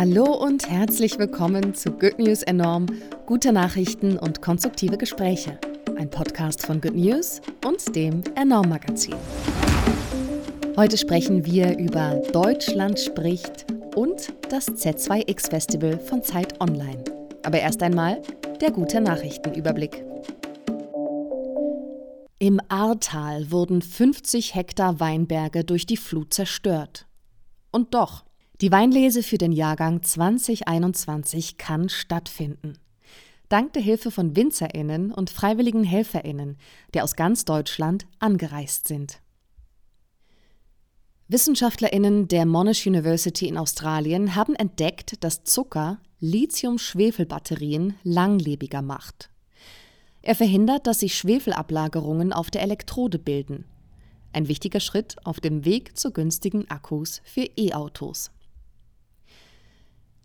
Hallo und herzlich willkommen zu Good News Enorm, gute Nachrichten und konstruktive Gespräche. Ein Podcast von Good News und dem Enorm Magazin. Heute sprechen wir über Deutschland spricht und das Z2X Festival von Zeit Online. Aber erst einmal der gute Nachrichtenüberblick. Im Ahrtal wurden 50 Hektar Weinberge durch die Flut zerstört. Und doch, die Weinlese für den Jahrgang 2021 kann stattfinden. Dank der Hilfe von WinzerInnen und freiwilligen HelferInnen, die aus ganz Deutschland angereist sind. WissenschaftlerInnen der Monash University in Australien haben entdeckt, dass Zucker Lithium-Schwefel-Batterien langlebiger macht. Er verhindert, dass sich Schwefelablagerungen auf der Elektrode bilden. Ein wichtiger Schritt auf dem Weg zu günstigen Akkus für E-Autos.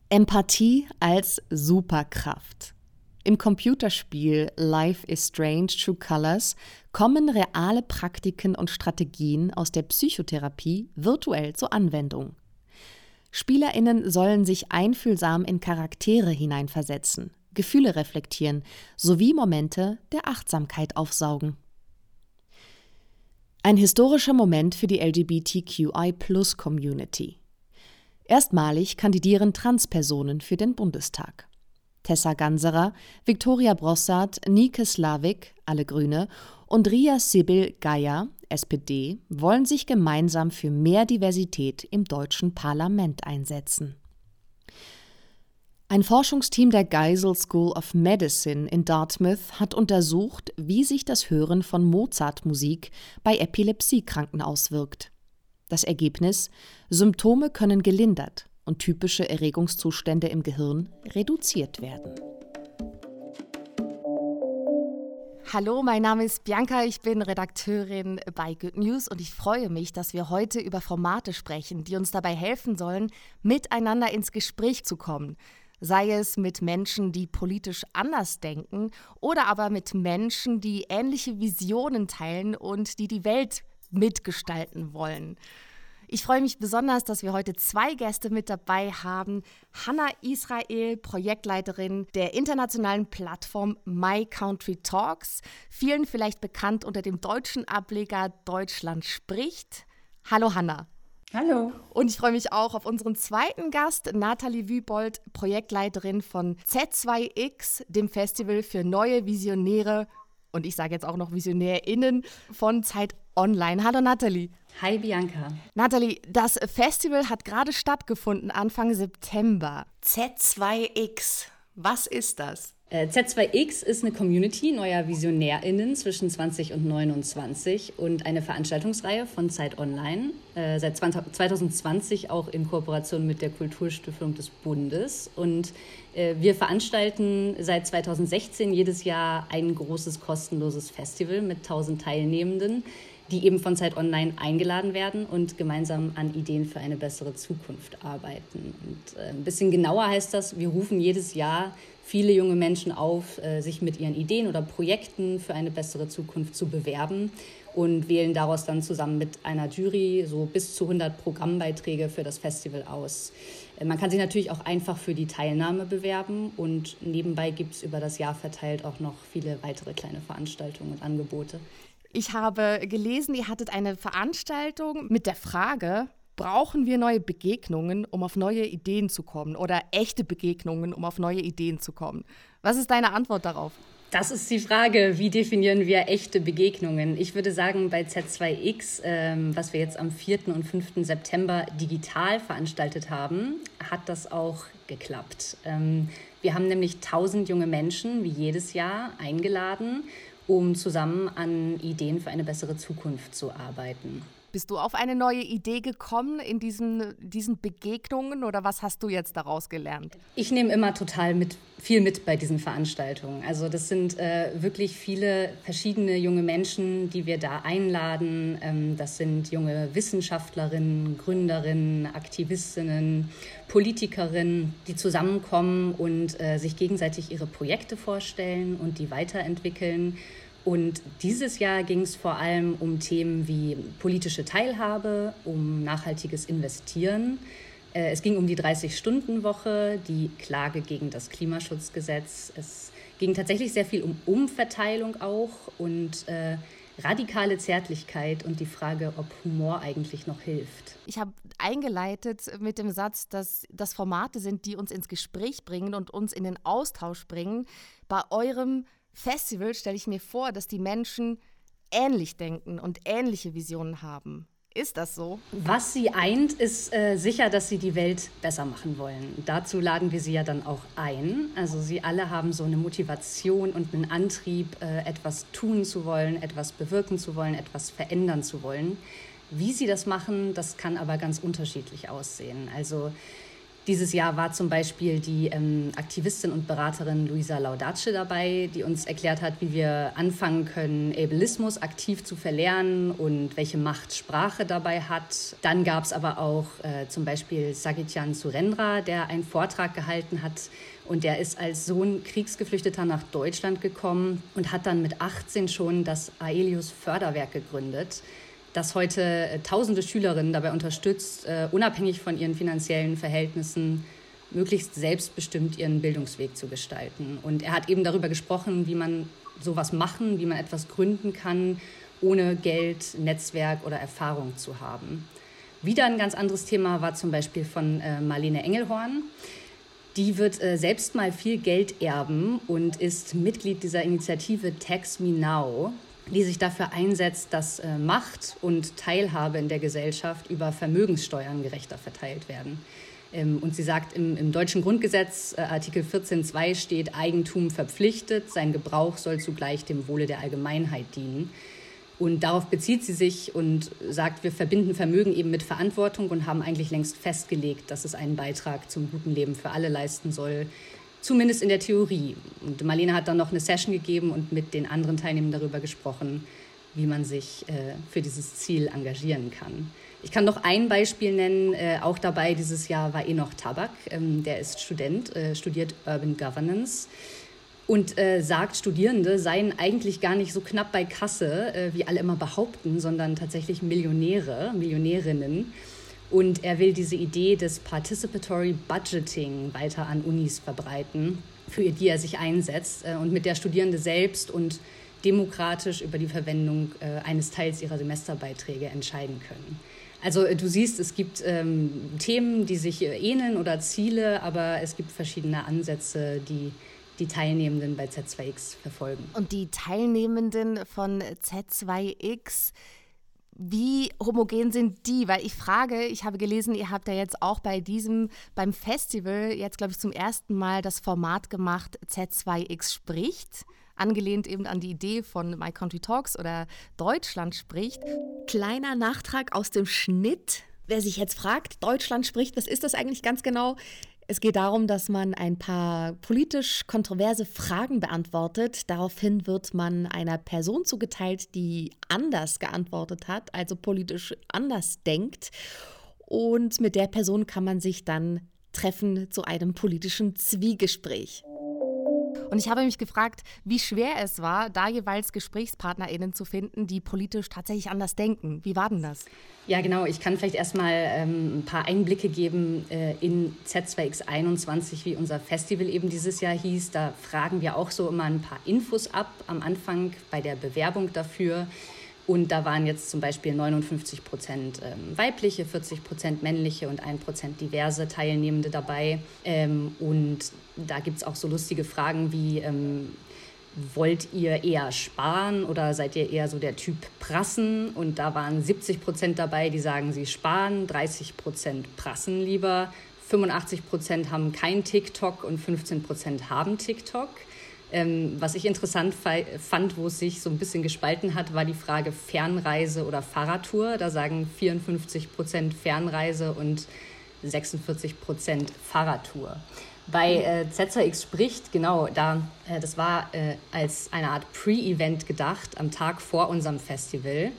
Empathie als Superkraft. Im Computerspiel Life is Strange True Colors kommen reale Praktiken und Strategien aus der Psychotherapie virtuell zur Anwendung. Spielerinnen sollen sich einfühlsam in Charaktere hineinversetzen, Gefühle reflektieren sowie Momente der Achtsamkeit aufsaugen. Ein historischer Moment für die LGBTQI-Plus-Community. Erstmalig kandidieren Transpersonen für den Bundestag. Tessa Ganserer, Viktoria Brossard, Nike Slavik, alle Grüne, und Ria Sibyl Geier, SPD, wollen sich gemeinsam für mehr Diversität im deutschen Parlament einsetzen. Ein Forschungsteam der Geisel School of Medicine in Dartmouth hat untersucht, wie sich das Hören von Mozart-Musik bei Epilepsiekranken auswirkt. Das Ergebnis: Symptome können gelindert und typische Erregungszustände im Gehirn reduziert werden. Hallo, mein Name ist Bianca, ich bin Redakteurin bei Good News und ich freue mich, dass wir heute über Formate sprechen, die uns dabei helfen sollen, miteinander ins Gespräch zu kommen. Sei es mit Menschen, die politisch anders denken oder aber mit Menschen, die ähnliche Visionen teilen und die die Welt mitgestalten wollen. Ich freue mich besonders, dass wir heute zwei Gäste mit dabei haben. Hanna Israel, Projektleiterin der internationalen Plattform My Country Talks, vielen vielleicht bekannt unter dem deutschen Ableger Deutschland spricht. Hallo Hanna. Hallo. Und ich freue mich auch auf unseren zweiten Gast, Nathalie Wübold, Projektleiterin von Z2X, dem Festival für neue Visionäre und ich sage jetzt auch noch VisionärInnen von Zeit Online. Hallo Nathalie. Hi Bianca. Nathalie, das Festival hat gerade stattgefunden, Anfang September. Z2X, was ist das? Äh, Z2X ist eine Community neuer VisionärInnen zwischen 20 und 29 und eine Veranstaltungsreihe von Zeit Online, äh, seit 2020 auch in Kooperation mit der Kulturstiftung des Bundes. Und äh, wir veranstalten seit 2016 jedes Jahr ein großes kostenloses Festival mit 1000 Teilnehmenden, die eben von Zeit Online eingeladen werden und gemeinsam an Ideen für eine bessere Zukunft arbeiten. Und ein bisschen genauer heißt das, wir rufen jedes Jahr viele junge Menschen auf, äh, sich mit ihren Ideen oder Projekten für eine bessere Zukunft zu bewerben und wählen daraus dann zusammen mit einer Jury so bis zu 100 Programmbeiträge für das Festival aus. Äh, man kann sich natürlich auch einfach für die Teilnahme bewerben und nebenbei gibt es über das Jahr verteilt auch noch viele weitere kleine Veranstaltungen und Angebote. Ich habe gelesen, ihr hattet eine Veranstaltung mit der Frage, brauchen wir neue Begegnungen, um auf neue Ideen zu kommen oder echte Begegnungen, um auf neue Ideen zu kommen? Was ist deine Antwort darauf? Das ist die Frage, wie definieren wir echte Begegnungen? Ich würde sagen, bei Z2X, ähm, was wir jetzt am 4. und 5. September digital veranstaltet haben, hat das auch geklappt. Ähm, wir haben nämlich 1000 junge Menschen, wie jedes Jahr, eingeladen, um zusammen an Ideen für eine bessere Zukunft zu arbeiten. Bist du auf eine neue Idee gekommen in diesen, diesen Begegnungen oder was hast du jetzt daraus gelernt? Ich nehme immer total mit, viel mit bei diesen Veranstaltungen. Also das sind äh, wirklich viele verschiedene junge Menschen, die wir da einladen. Ähm, das sind junge Wissenschaftlerinnen, Gründerinnen, Aktivistinnen, Politikerinnen, die zusammenkommen und äh, sich gegenseitig ihre Projekte vorstellen und die weiterentwickeln und dieses Jahr ging es vor allem um Themen wie politische Teilhabe, um nachhaltiges Investieren, Äh, es ging um die 30-Stunden-Woche, die Klage gegen das Klimaschutzgesetz. Es ging tatsächlich sehr viel um Umverteilung auch und äh, radikale Zärtlichkeit und die Frage, ob Humor eigentlich noch hilft. Ich habe eingeleitet mit dem Satz, dass das Formate sind, die uns ins Gespräch bringen und uns in den Austausch bringen. Bei eurem Festival stelle ich mir vor, dass die Menschen ähnlich denken und ähnliche Visionen haben. Ist das so? Was sie eint, ist äh, sicher, dass sie die Welt besser machen wollen. Dazu laden wir sie ja dann auch ein. Also sie alle haben so eine Motivation und einen Antrieb, äh, etwas tun zu wollen, etwas bewirken zu wollen, etwas verändern zu wollen. Wie sie das machen, das kann aber ganz unterschiedlich aussehen. Also dieses Jahr war zum Beispiel die ähm, Aktivistin und Beraterin Luisa Laudace dabei, die uns erklärt hat, wie wir anfangen können, Ableismus aktiv zu verlernen und welche Macht Sprache dabei hat. Dann gab es aber auch äh, zum Beispiel Sagityan Surendra, der einen Vortrag gehalten hat und der ist als Sohn Kriegsgeflüchteter nach Deutschland gekommen und hat dann mit 18 schon das Aelius Förderwerk gegründet das heute äh, tausende Schülerinnen dabei unterstützt, äh, unabhängig von ihren finanziellen Verhältnissen möglichst selbstbestimmt ihren Bildungsweg zu gestalten. Und er hat eben darüber gesprochen, wie man sowas machen, wie man etwas gründen kann, ohne Geld, Netzwerk oder Erfahrung zu haben. Wieder ein ganz anderes Thema war zum Beispiel von äh, Marlene Engelhorn. Die wird selbst mal viel Geld erben und ist Mitglied dieser Initiative Tax Me Now die sich dafür einsetzt, dass äh, Macht und Teilhabe in der Gesellschaft über Vermögenssteuern gerechter verteilt werden. Ähm, und sie sagt, im, im deutschen Grundgesetz, äh, Artikel 14.2 steht, Eigentum verpflichtet, sein Gebrauch soll zugleich dem Wohle der Allgemeinheit dienen. Und darauf bezieht sie sich und sagt, wir verbinden Vermögen eben mit Verantwortung und haben eigentlich längst festgelegt, dass es einen Beitrag zum guten Leben für alle leisten soll, zumindest in der Theorie. Und Marlene hat dann noch eine Session gegeben und mit den anderen Teilnehmern darüber gesprochen, wie man sich äh, für dieses Ziel engagieren kann. Ich kann noch ein Beispiel nennen. Äh, auch dabei dieses Jahr war Enoch Tabak. Ähm, der ist Student, äh, studiert Urban Governance und äh, sagt, Studierende seien eigentlich gar nicht so knapp bei Kasse, äh, wie alle immer behaupten, sondern tatsächlich Millionäre, Millionärinnen. Und er will diese Idee des Participatory Budgeting weiter an Unis verbreiten, für die er sich einsetzt äh, und mit der Studierende selbst und demokratisch über die Verwendung äh, eines Teils ihrer Semesterbeiträge entscheiden können. Also äh, du siehst, es gibt ähm, Themen, die sich ähneln oder Ziele, aber es gibt verschiedene Ansätze, die die Teilnehmenden bei Z2X verfolgen. Und die Teilnehmenden von Z2X, wie homogen sind die? Weil ich frage, ich habe gelesen, ihr habt ja jetzt auch bei diesem, beim Festival jetzt, glaube ich, zum ersten Mal das Format gemacht, Z2X spricht. Angelehnt eben an die Idee von My Country Talks oder Deutschland spricht. Kleiner Nachtrag aus dem Schnitt. Wer sich jetzt fragt, Deutschland spricht, was ist das eigentlich ganz genau? Es geht darum, dass man ein paar politisch kontroverse Fragen beantwortet. Daraufhin wird man einer Person zugeteilt, die anders geantwortet hat, also politisch anders denkt. Und mit der Person kann man sich dann treffen zu einem politischen Zwiegespräch. Und ich habe mich gefragt, wie schwer es war, da jeweils GesprächspartnerInnen zu finden, die politisch tatsächlich anders denken. Wie war denn das? Ja, genau. Ich kann vielleicht erstmal ähm, ein paar Einblicke geben äh, in Z2X21, wie unser Festival eben dieses Jahr hieß. Da fragen wir auch so immer ein paar Infos ab am Anfang bei der Bewerbung dafür. Und da waren jetzt zum Beispiel 59 Prozent ähm, weibliche, 40 Prozent männliche und 1 Prozent diverse Teilnehmende dabei. Ähm, und da gibt es auch so lustige Fragen wie, ähm, wollt ihr eher sparen oder seid ihr eher so der Typ Prassen? Und da waren 70 Prozent dabei, die sagen, sie sparen, 30 Prozent prassen lieber, 85 Prozent haben kein TikTok und 15 Prozent haben TikTok. Ähm, was ich interessant fand, wo es sich so ein bisschen gespalten hat, war die Frage Fernreise oder Fahrradtour. Da sagen 54 Prozent Fernreise und 46 Prozent Fahrradtour. Bei äh, ZZX spricht, genau, da, äh, das war äh, als eine Art Pre-Event gedacht, am Tag vor unserem Festival.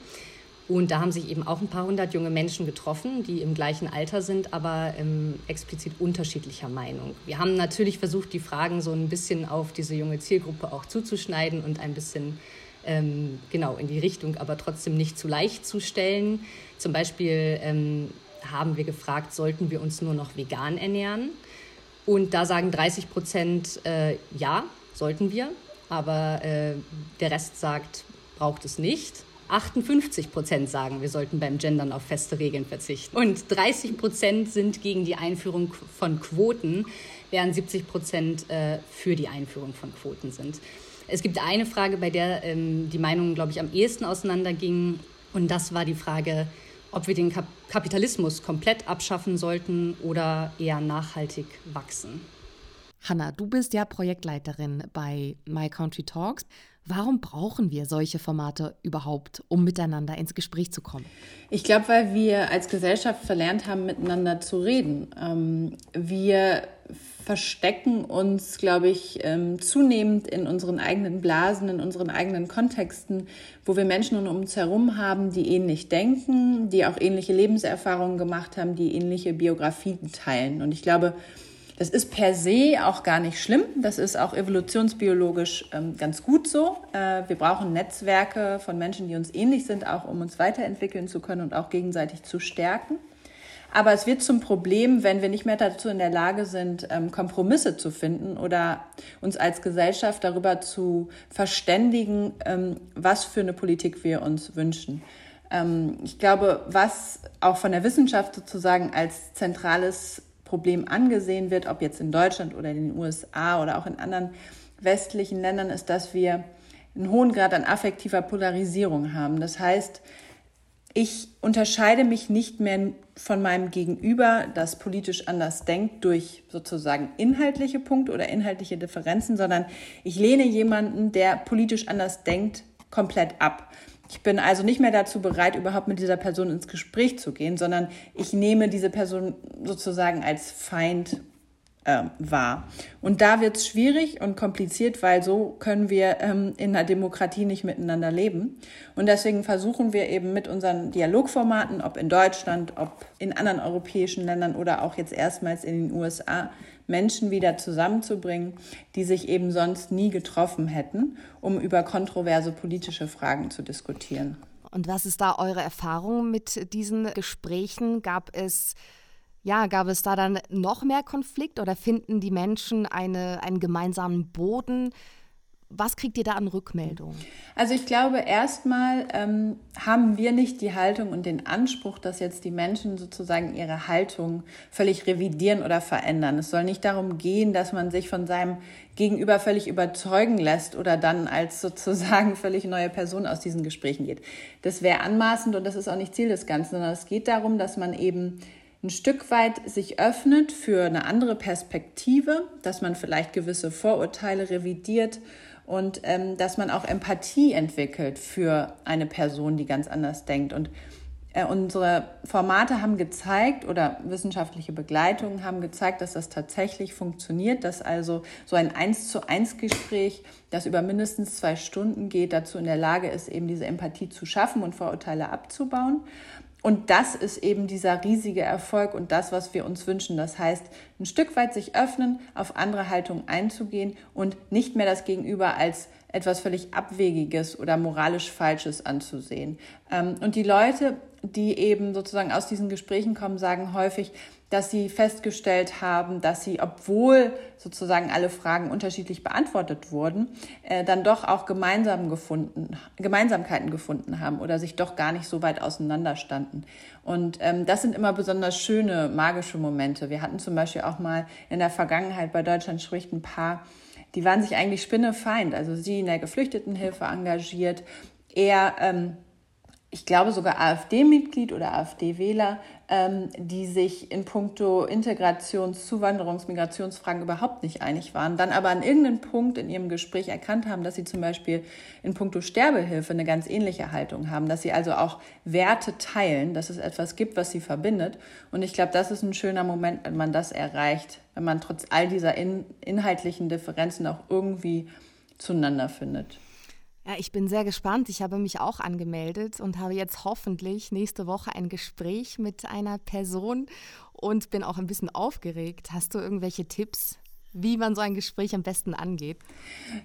Und da haben sich eben auch ein paar hundert junge Menschen getroffen, die im gleichen Alter sind, aber ähm, explizit unterschiedlicher Meinung. Wir haben natürlich versucht, die Fragen so ein bisschen auf diese junge Zielgruppe auch zuzuschneiden und ein bisschen ähm, genau in die Richtung, aber trotzdem nicht zu leicht zu stellen. Zum Beispiel ähm, haben wir gefragt, sollten wir uns nur noch vegan ernähren? Und da sagen 30 Prozent, äh, ja, sollten wir. Aber äh, der Rest sagt, braucht es nicht. 58 Prozent sagen, wir sollten beim Gendern auf feste Regeln verzichten. Und 30 Prozent sind gegen die Einführung von Quoten, während 70 Prozent äh, für die Einführung von Quoten sind. Es gibt eine Frage, bei der ähm, die Meinungen, glaube ich, am ehesten auseinandergingen. Und das war die Frage, ob wir den Kap Kapitalismus komplett abschaffen sollten oder eher nachhaltig wachsen. Hanna, du bist ja Projektleiterin bei My Country Talks. Warum brauchen wir solche Formate überhaupt, um miteinander ins Gespräch zu kommen? Ich glaube, weil wir als Gesellschaft verlernt haben, miteinander zu reden. Ähm, wir verstecken uns, glaube ich, ähm, zunehmend in unseren eigenen Blasen, in unseren eigenen Kontexten, wo wir Menschen um uns herum haben, die ähnlich denken, die auch ähnliche Lebenserfahrungen gemacht haben, die ähnliche Biografien teilen. Und ich glaube, das ist per se auch gar nicht schlimm. Das ist auch evolutionsbiologisch ähm, ganz gut so. Äh, wir brauchen Netzwerke von Menschen, die uns ähnlich sind, auch um uns weiterentwickeln zu können und auch gegenseitig zu stärken. Aber es wird zum Problem, wenn wir nicht mehr dazu in der Lage sind, ähm, Kompromisse zu finden oder uns als Gesellschaft darüber zu verständigen, ähm, was für eine Politik wir uns wünschen. Ich glaube, was auch von der Wissenschaft sozusagen als zentrales Problem angesehen wird, ob jetzt in Deutschland oder in den USA oder auch in anderen westlichen Ländern, ist, dass wir einen hohen Grad an affektiver Polarisierung haben. Das heißt, ich unterscheide mich nicht mehr von meinem Gegenüber, das politisch anders denkt, durch sozusagen inhaltliche Punkte oder inhaltliche Differenzen, sondern ich lehne jemanden, der politisch anders denkt, komplett ab. Ich bin also nicht mehr dazu bereit, überhaupt mit dieser Person ins Gespräch zu gehen, sondern ich nehme diese Person sozusagen als Feind äh, wahr. Und da wird es schwierig und kompliziert, weil so können wir ähm, in einer Demokratie nicht miteinander leben. Und deswegen versuchen wir eben mit unseren Dialogformaten, ob in Deutschland, ob in anderen europäischen Ländern oder auch jetzt erstmals in den USA, Menschen wieder zusammenzubringen, die sich eben sonst nie getroffen hätten, um über kontroverse politische Fragen zu diskutieren. Und was ist da eure Erfahrung mit diesen Gesprächen? Gab es ja, gab es da dann noch mehr Konflikt oder finden die Menschen eine, einen gemeinsamen Boden? Was kriegt ihr da an Rückmeldungen? Also ich glaube, erstmal ähm, haben wir nicht die Haltung und den Anspruch, dass jetzt die Menschen sozusagen ihre Haltung völlig revidieren oder verändern. Es soll nicht darum gehen, dass man sich von seinem Gegenüber völlig überzeugen lässt oder dann als sozusagen völlig neue Person aus diesen Gesprächen geht. Das wäre anmaßend und das ist auch nicht Ziel des Ganzen, sondern es geht darum, dass man eben ein Stück weit sich öffnet für eine andere Perspektive, dass man vielleicht gewisse Vorurteile revidiert und ähm, dass man auch Empathie entwickelt für eine Person, die ganz anders denkt. Und äh, unsere Formate haben gezeigt oder wissenschaftliche Begleitungen haben gezeigt, dass das tatsächlich funktioniert, dass also so ein eins zu eins Gespräch, das über mindestens zwei Stunden geht, dazu in der Lage ist, eben diese Empathie zu schaffen und Vorurteile abzubauen. Und das ist eben dieser riesige Erfolg und das, was wir uns wünschen. Das heißt, ein Stück weit sich öffnen, auf andere Haltungen einzugehen und nicht mehr das Gegenüber als etwas völlig Abwegiges oder moralisch Falsches anzusehen. Ähm, und die Leute, die eben sozusagen aus diesen Gesprächen kommen, sagen häufig, dass sie festgestellt haben, dass sie, obwohl sozusagen alle Fragen unterschiedlich beantwortet wurden, äh, dann doch auch gemeinsam gefunden, Gemeinsamkeiten gefunden haben oder sich doch gar nicht so weit auseinander standen. Und ähm, das sind immer besonders schöne, magische Momente. Wir hatten zum Beispiel auch mal in der Vergangenheit bei Deutschland spricht ein Paar, die waren sich eigentlich spinnefeind. Also sie in der Geflüchtetenhilfe engagiert, er ähm, ich glaube sogar AfD-Mitglied oder AfD-Wähler, ähm, die sich in puncto Integrations-, Zuwanderungs-, Migrationsfragen überhaupt nicht einig waren, dann aber an irgendeinem Punkt in ihrem Gespräch erkannt haben, dass sie zum Beispiel in puncto Sterbehilfe eine ganz ähnliche Haltung haben, dass sie also auch Werte teilen, dass es etwas gibt, was sie verbindet. Und ich glaube, das ist ein schöner Moment, wenn man das erreicht, wenn man trotz all dieser in, inhaltlichen Differenzen auch irgendwie zueinander findet. Ja, ich bin sehr gespannt. Ich habe mich auch angemeldet und habe jetzt hoffentlich nächste Woche ein Gespräch mit einer Person und bin auch ein bisschen aufgeregt. Hast du irgendwelche Tipps, wie man so ein Gespräch am besten angeht?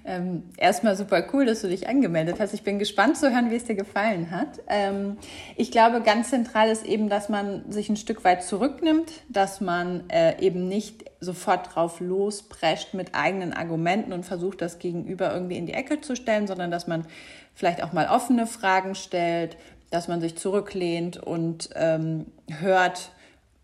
Ähm, erstmal super cool, dass du dich angemeldet hast. Ich bin gespannt zu hören, wie es dir gefallen hat. Ähm, ich glaube, ganz zentral ist eben, dass man sich ein Stück weit zurücknimmt, dass man äh, eben nicht sofort drauf losprescht mit eigenen Argumenten und versucht, das Gegenüber irgendwie in die Ecke zu stellen, sondern dass man vielleicht auch mal offene Fragen stellt, dass man sich zurücklehnt und ähm, hört,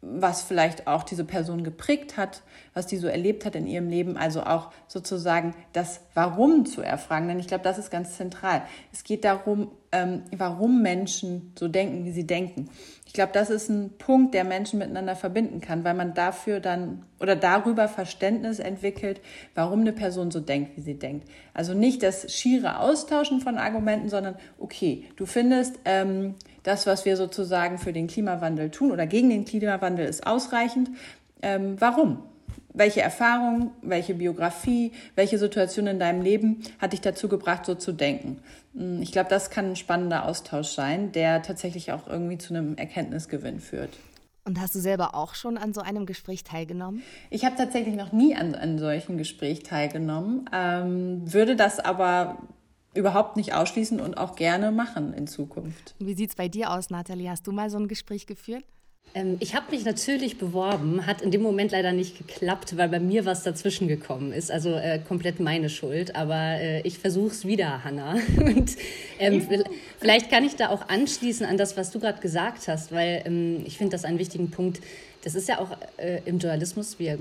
was vielleicht auch diese Person geprägt hat, was die so erlebt hat in ihrem Leben, also auch sozusagen das Warum zu erfragen. Denn ich glaube, das ist ganz zentral. Es geht darum, ähm, warum Menschen so denken, wie sie denken. Ich glaube, das ist ein Punkt, der Menschen miteinander verbinden kann, weil man dafür dann oder darüber Verständnis entwickelt, warum eine Person so denkt, wie sie denkt. Also nicht das schiere Austauschen von Argumenten, sondern okay, du findest, ähm, das, was wir sozusagen für den Klimawandel tun oder gegen den Klimawandel ist ausreichend. Ähm, warum? Welche Erfahrung, welche Biografie, welche Situation in deinem Leben hat dich dazu gebracht, so zu denken? Hm, ich glaube, das kann ein spannender Austausch sein, der tatsächlich auch irgendwie zu einem Erkenntnisgewinn führt. Und hast du selber auch schon an so einem Gespräch teilgenommen? Ich habe tatsächlich noch nie an einem solchen Gespräch teilgenommen, ähm, würde das aber überhaupt nicht ausschließen und auch gerne machen in Zukunft. Wie sieht es bei dir aus, Nathalie? Hast du mal so ein Gespräch geführt? Ähm, ich habe mich natürlich beworben, hat in dem Moment leider nicht geklappt, weil bei mir was dazwischen gekommen ist. Also äh, komplett meine Schuld. Aber äh, ich versuche es wieder, Hanna. Und ähm, vielleicht kann ich da auch anschließen an das, was du gerade gesagt hast, weil ähm, ich finde das einen wichtigen Punkt. Das ist ja auch äh, im Journalismus, wir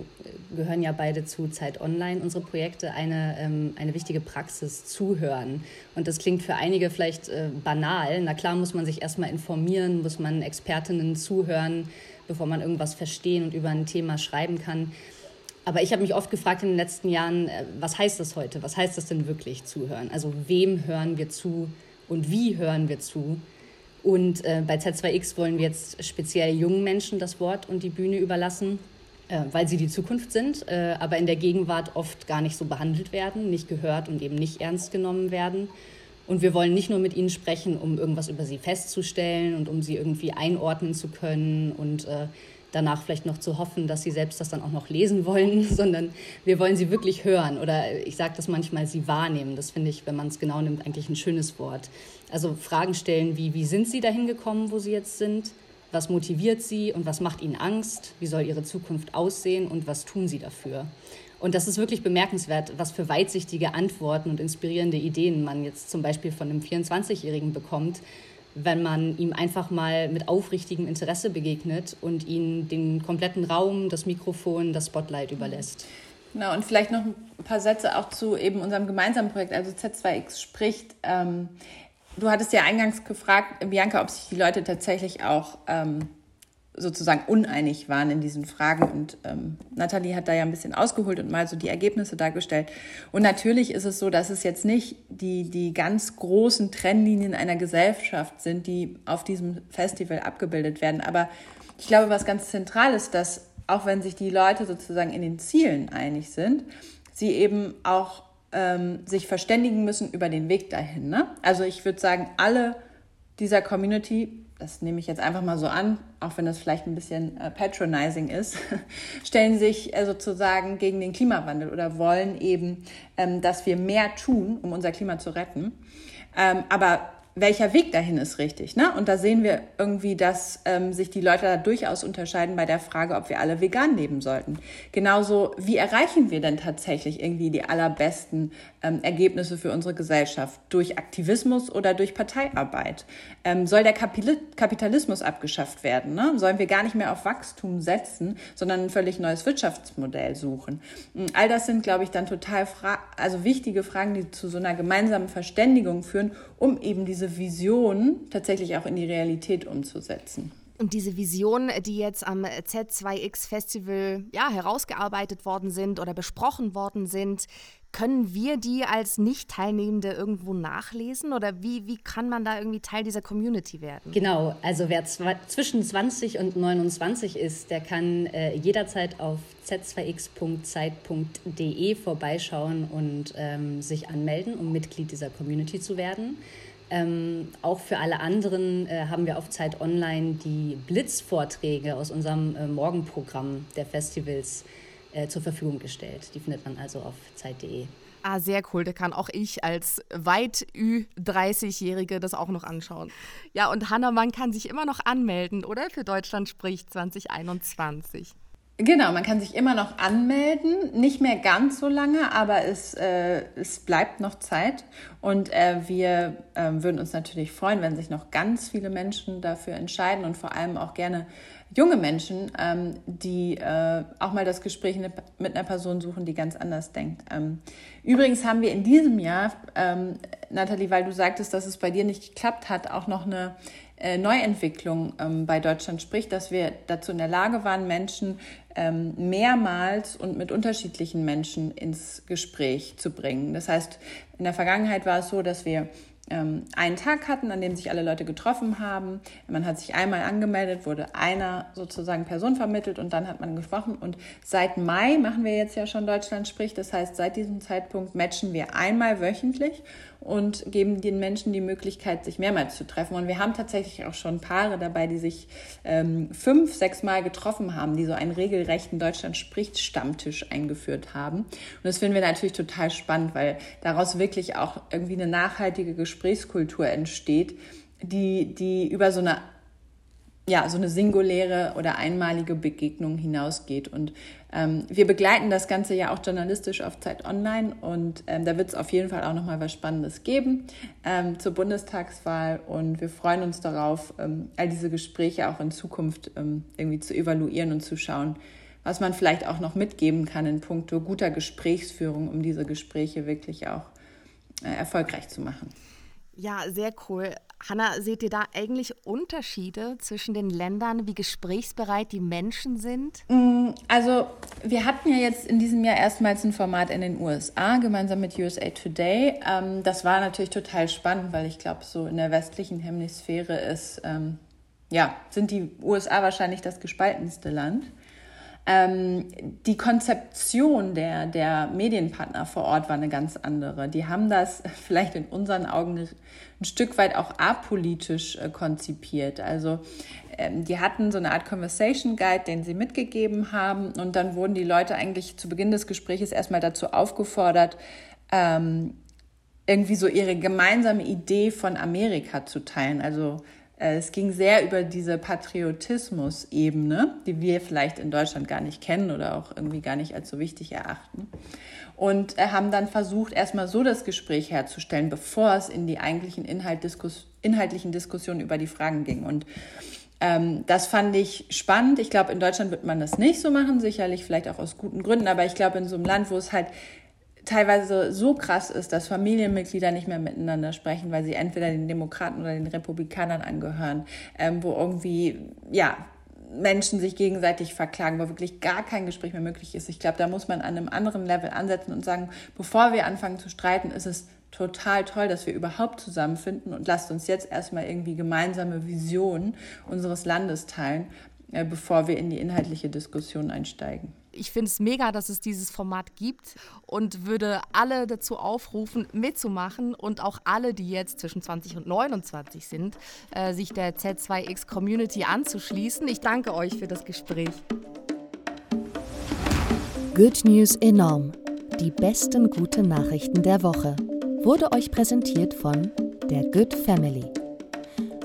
gehören ja beide zu Zeit Online, unsere Projekte, eine, ähm, eine wichtige Praxis, zuhören. Und das klingt für einige vielleicht äh, banal. Na klar muss man sich erstmal informieren, muss man Expertinnen zuhören, bevor man irgendwas verstehen und über ein Thema schreiben kann. Aber ich habe mich oft gefragt in den letzten Jahren, äh, was heißt das heute? Was heißt das denn wirklich zuhören? Also wem hören wir zu und wie hören wir zu? Und äh, bei Z2X wollen wir jetzt speziell jungen Menschen das Wort und die Bühne überlassen, äh, weil sie die Zukunft sind, äh, aber in der Gegenwart oft gar nicht so behandelt werden, nicht gehört und eben nicht ernst genommen werden. Und wir wollen nicht nur mit ihnen sprechen, um irgendwas über sie festzustellen und um sie irgendwie einordnen zu können und äh, danach vielleicht noch zu hoffen, dass sie selbst das dann auch noch lesen wollen, sondern wir wollen sie wirklich hören oder ich sage das manchmal, sie wahrnehmen. Das finde ich, wenn man es genau nimmt, eigentlich ein schönes Wort. Also Fragen stellen wie, wie sind sie dahin gekommen, wo sie jetzt sind? Was motiviert sie und was macht ihnen Angst? Wie soll ihre Zukunft aussehen und was tun sie dafür? Und das ist wirklich bemerkenswert, was für weitsichtige Antworten und inspirierende Ideen man jetzt zum Beispiel von einem 24-Jährigen bekommt, wenn man ihm einfach mal mit aufrichtigem Interesse begegnet und ihn den kompletten Raum, das Mikrofon, das Spotlight überlässt. Genau, und vielleicht noch ein paar Sätze auch zu eben unserem gemeinsamen Projekt, also Z2X spricht. Ähm, du hattest ja eingangs gefragt, Bianca, ob sich die Leute tatsächlich auch ähm, sozusagen uneinig waren in diesen Fragen. Und ähm, Nathalie hat da ja ein bisschen ausgeholt und mal so die Ergebnisse dargestellt. Und natürlich ist es so, dass es jetzt nicht die, die ganz großen Trennlinien einer Gesellschaft sind, die auf diesem Festival abgebildet werden. Aber ich glaube, was ganz zentral ist, dass auch wenn sich die Leute sozusagen in den Zielen einig sind, sie eben auch ähm, sich verständigen müssen über den Weg dahin. Ne? Also ich würde sagen, alle dieser Community das nehme ich jetzt einfach mal so an, auch wenn das vielleicht ein bisschen äh, patronizing ist, stellen sich äh, sozusagen gegen den Klimawandel oder wollen eben, ähm, dass wir mehr tun, um unser Klima zu retten. Ähm, aber welcher Weg dahin ist richtig. Ne? Und da sehen wir irgendwie, dass ähm, sich die Leute da durchaus unterscheiden bei der Frage, ob wir alle vegan leben sollten. Genauso, wie erreichen wir denn tatsächlich irgendwie die allerbesten ähm, Ergebnisse für unsere Gesellschaft? Durch Aktivismus oder durch Parteiarbeit? Ähm, soll der Kapitalismus abgeschafft werden? Ne? Sollen wir gar nicht mehr auf Wachstum setzen, sondern ein völlig neues Wirtschaftsmodell suchen? Und all das sind, glaube ich, dann total fra also wichtige Fragen, die zu so einer gemeinsamen Verständigung führen, um eben diese Vision tatsächlich auch in die Realität umzusetzen. Und diese Visionen, die jetzt am Z2X Festival ja, herausgearbeitet worden sind oder besprochen worden sind, können wir die als Nicht-Teilnehmende irgendwo nachlesen oder wie, wie kann man da irgendwie Teil dieser Community werden? Genau, also wer zwischen 20 und 29 ist, der kann äh, jederzeit auf z2x.zeit.de vorbeischauen und ähm, sich anmelden, um Mitglied dieser Community zu werden. Ähm, auch für alle anderen äh, haben wir auf Zeit Online die Blitzvorträge aus unserem äh, Morgenprogramm der Festivals äh, zur Verfügung gestellt. Die findet man also auf zeit.de. Ah, sehr cool. Da kann auch ich als weit Ü30-Jährige das auch noch anschauen. Ja, und Hanna, man kann sich immer noch anmelden, oder? Für Deutschland spricht 2021. Genau, man kann sich immer noch anmelden, nicht mehr ganz so lange, aber es, äh, es bleibt noch Zeit. Und äh, wir äh, würden uns natürlich freuen, wenn sich noch ganz viele Menschen dafür entscheiden und vor allem auch gerne junge Menschen, ähm, die äh, auch mal das Gespräch mit einer Person suchen, die ganz anders denkt. Ähm, übrigens haben wir in diesem Jahr, ähm, Nathalie, weil du sagtest, dass es bei dir nicht geklappt hat, auch noch eine äh, Neuentwicklung ähm, bei Deutschland spricht, dass wir dazu in der Lage waren, Menschen ähm, mehrmals und mit unterschiedlichen Menschen ins Gespräch zu bringen. Das heißt, in der Vergangenheit war es so, dass wir ähm, einen Tag hatten, an dem sich alle Leute getroffen haben. Man hat sich einmal angemeldet, wurde einer sozusagen Person vermittelt und dann hat man gesprochen. Und seit Mai machen wir jetzt ja schon Deutschland spricht. Das heißt, seit diesem Zeitpunkt matchen wir einmal wöchentlich und geben den Menschen die Möglichkeit, sich mehrmals zu treffen. Und wir haben tatsächlich auch schon Paare dabei, die sich ähm, fünf, sechs Mal getroffen haben, die so einen regelrechten Deutschland spricht Stammtisch eingeführt haben. Und das finden wir natürlich total spannend, weil daraus wirklich auch irgendwie eine nachhaltige Gesprächskultur entsteht, die, die über so eine ja, so eine singuläre oder einmalige Begegnung hinausgeht. Und ähm, wir begleiten das Ganze ja auch journalistisch auf Zeit Online und ähm, da wird es auf jeden Fall auch nochmal was Spannendes geben ähm, zur Bundestagswahl und wir freuen uns darauf, ähm, all diese Gespräche auch in Zukunft ähm, irgendwie zu evaluieren und zu schauen, was man vielleicht auch noch mitgeben kann in puncto guter Gesprächsführung, um diese Gespräche wirklich auch äh, erfolgreich zu machen. Ja, sehr cool. Hanna, seht ihr da eigentlich Unterschiede zwischen den Ländern, wie gesprächsbereit die Menschen sind? Mm, also wir hatten ja jetzt in diesem Jahr erstmals ein Format in den USA, gemeinsam mit USA Today. Ähm, das war natürlich total spannend, weil ich glaube, so in der westlichen Hemisphäre ist, ähm, ja, sind die USA wahrscheinlich das gespaltenste Land ähm, die Konzeption der, der Medienpartner vor Ort war eine ganz andere. Die haben das vielleicht in unseren Augen ein Stück weit auch apolitisch äh, konzipiert. Also ähm, die hatten so eine Art Conversation Guide, den sie mitgegeben haben und dann wurden die Leute eigentlich zu Beginn des Gesprächs erstmal dazu aufgefordert, ähm, irgendwie so ihre gemeinsame Idee von Amerika zu teilen. Also es ging sehr über diese Patriotismus-Ebene, die wir vielleicht in Deutschland gar nicht kennen oder auch irgendwie gar nicht als so wichtig erachten. Und äh, haben dann versucht, erstmal so das Gespräch herzustellen, bevor es in die eigentlichen Inhalt Diskus inhaltlichen Diskussionen über die Fragen ging. Und ähm, das fand ich spannend. Ich glaube, in Deutschland wird man das nicht so machen, sicherlich vielleicht auch aus guten Gründen, aber ich glaube, in so einem Land, wo es halt teilweise so krass ist, dass Familienmitglieder nicht mehr miteinander sprechen, weil sie entweder den Demokraten oder den Republikanern angehören, ähm, wo irgendwie, ja, Menschen sich gegenseitig verklagen, wo wirklich gar kein Gespräch mehr möglich ist. Ich glaube, da muss man an einem anderen Level ansetzen und sagen, bevor wir anfangen zu streiten, ist es total toll, dass wir überhaupt zusammenfinden und lasst uns jetzt erstmal irgendwie gemeinsame Visionen unseres Landes teilen, äh, bevor wir in die inhaltliche Diskussion einsteigen ich finde es mega, dass es dieses Format gibt und würde alle dazu aufrufen, mitzumachen und auch alle, die jetzt zwischen 20 und 29 sind, äh, sich der Z2X Community anzuschließen. Ich danke euch für das Gespräch. Good News enorm. Die besten guten Nachrichten der Woche wurde euch präsentiert von der Good Family.